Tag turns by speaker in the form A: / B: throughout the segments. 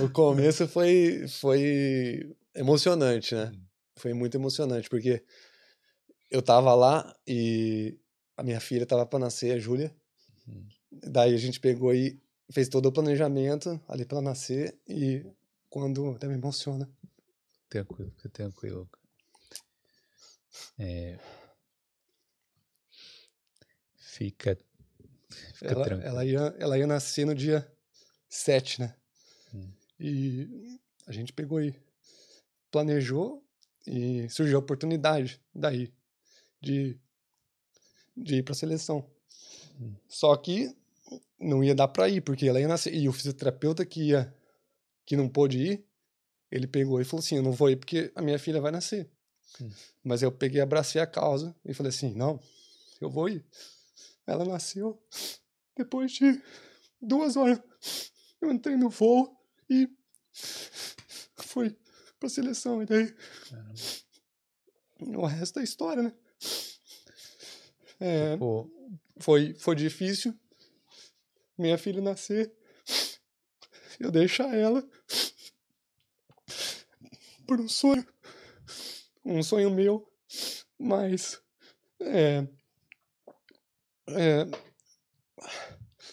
A: o começo foi, foi emocionante, né?
B: Hum.
A: Foi muito emocionante, porque eu tava lá e a minha filha tava para nascer, a Júlia.
B: Hum.
A: Daí a gente pegou e fez todo o planejamento ali para nascer e quando até me emociona.
B: Tranquilo, fica tranquilo. É... Fica, fica
A: Ela,
B: tranquilo.
A: ela, ia, ela ia nascer no dia 7, né? E a gente pegou e planejou e surgiu a oportunidade daí de, de ir para a seleção.
B: Hum.
A: Só que não ia dar para ir, porque ela ia nascer. E o fisioterapeuta que ia, que não pôde ir, ele pegou e falou assim: Eu não vou ir porque a minha filha vai nascer.
B: Hum.
A: Mas eu peguei, abracei a causa e falei assim: Não, eu vou ir. Ela nasceu depois de duas horas. Eu entrei no voo e fui pra seleção. E daí
B: Caramba.
A: o resto é história, né? É,
B: Pô,
A: foi, foi difícil minha filha nascer. Eu deixar ela por um sonho. Um sonho meu. Mas. É, é,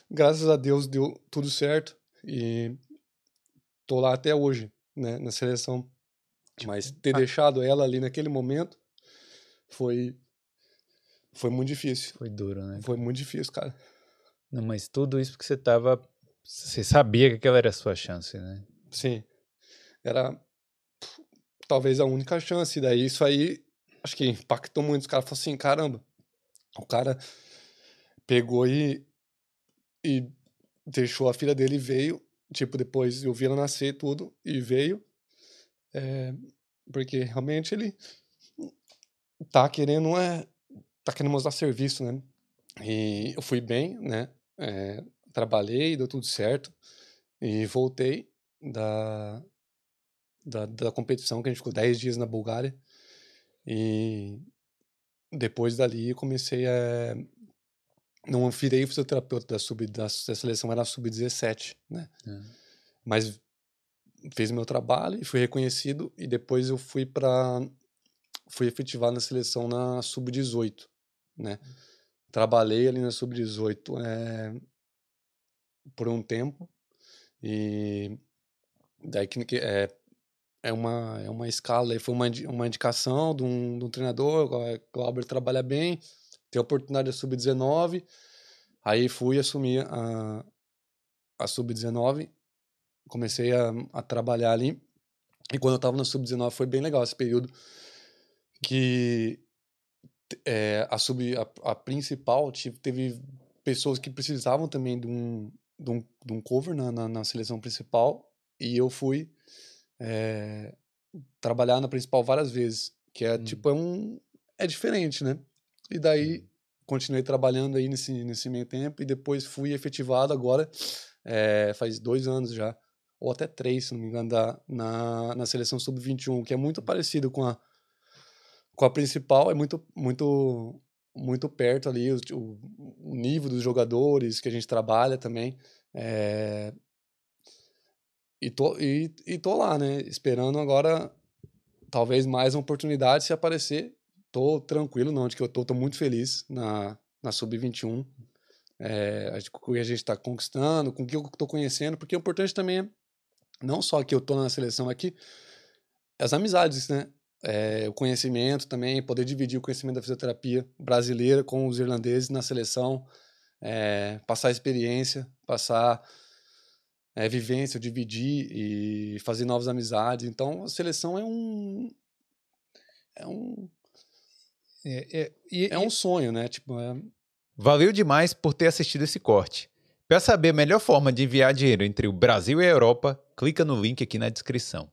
A: graças a Deus deu tudo certo. E tô lá até hoje, né? Na seleção. Mas ter
B: ah.
A: deixado ela ali naquele momento foi. Foi muito difícil.
B: foi duro, né?
A: Foi muito difícil, cara.
B: Não, mas tudo isso porque você tava. Você sabia que aquela era a sua chance, né?
A: Sim. Era talvez a única chance. Daí isso aí acho que impactou muito. Os caras falaram assim: caramba, o cara pegou e, e deixou a filha dele e veio. Tipo, depois eu vi ela nascer tudo e veio. É, porque realmente ele tá querendo é tá querendo mostrar serviço, né? E eu fui bem, né? É, trabalhei, deu tudo certo e voltei da, da, da competição que a gente ficou 10 dias na Bulgária e depois dali comecei a não virei fisioterapeuta da sub da, da seleção era sub-17, né?
B: É.
A: Mas fiz meu trabalho e fui reconhecido e depois eu fui para fui efetivado na seleção na sub-18, né? Trabalhei ali na sub-18 é, por um tempo e daí que é é uma é uma escala, aí foi uma uma indicação de um, de um treinador, o Glauber trabalha bem, tem a oportunidade da sub-19, aí fui assumir a a sub-19 comecei a, a trabalhar ali. E quando eu estava na sub-19 foi bem legal esse período que é, a sub a, a principal tive, teve pessoas que precisavam também de um, de um, de um cover na, na, na seleção principal e eu fui é, trabalhar na principal várias vezes que é
B: Hum.
A: tipo é um é diferente né e daí continuei trabalhando aí nesse nesse meio tempo e depois fui efetivado agora é, faz dois anos já ou até três, se não me engano, da, na, na seleção sub-21, que é muito parecido com a, com a principal, é muito, muito, muito perto ali, o, o o nível dos jogadores que a gente trabalha também. é, e, tô, e, e tô lá, né? Esperando agora talvez mais uma oportunidade se aparecer. Tô tranquilo, não, de que eu tô, tô muito feliz na, na sub-21. É, o que a gente está conquistando, com o que eu estou conhecendo, porque o importante também é não só que eu tô na seleção aqui, as amizades, né? É, o conhecimento também, poder dividir o conhecimento da fisioterapia brasileira com os irlandeses na seleção, é, passar experiência, passar é, vivência, dividir e fazer novas amizades. Então, a seleção é um é um
B: É, é-
A: é um sonho, né? Tipo, é,
B: Valeu demais por ter assistido esse corte. Para saber a melhor forma de enviar dinheiro entre o Brasil e a Europa, clica no link aqui na descrição.